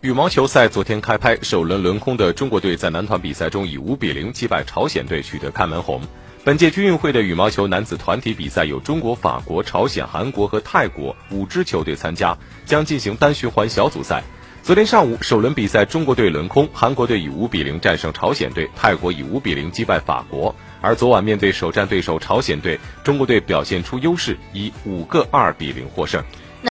羽毛球赛昨天开拍首轮轮空的中国队在男团比赛中以五比零击败朝鲜队取得开门红。本届军运会的羽毛球男子团体比赛有中国法国朝鲜韩国和泰国五支球队参加将进行单循环小组赛。昨天上午首轮比赛中国队轮空韩国队以五比零战胜朝鲜队泰国以五比零击败法国。而昨晚面对首战对手朝鲜队中国队表现出优势以五个二比零获胜。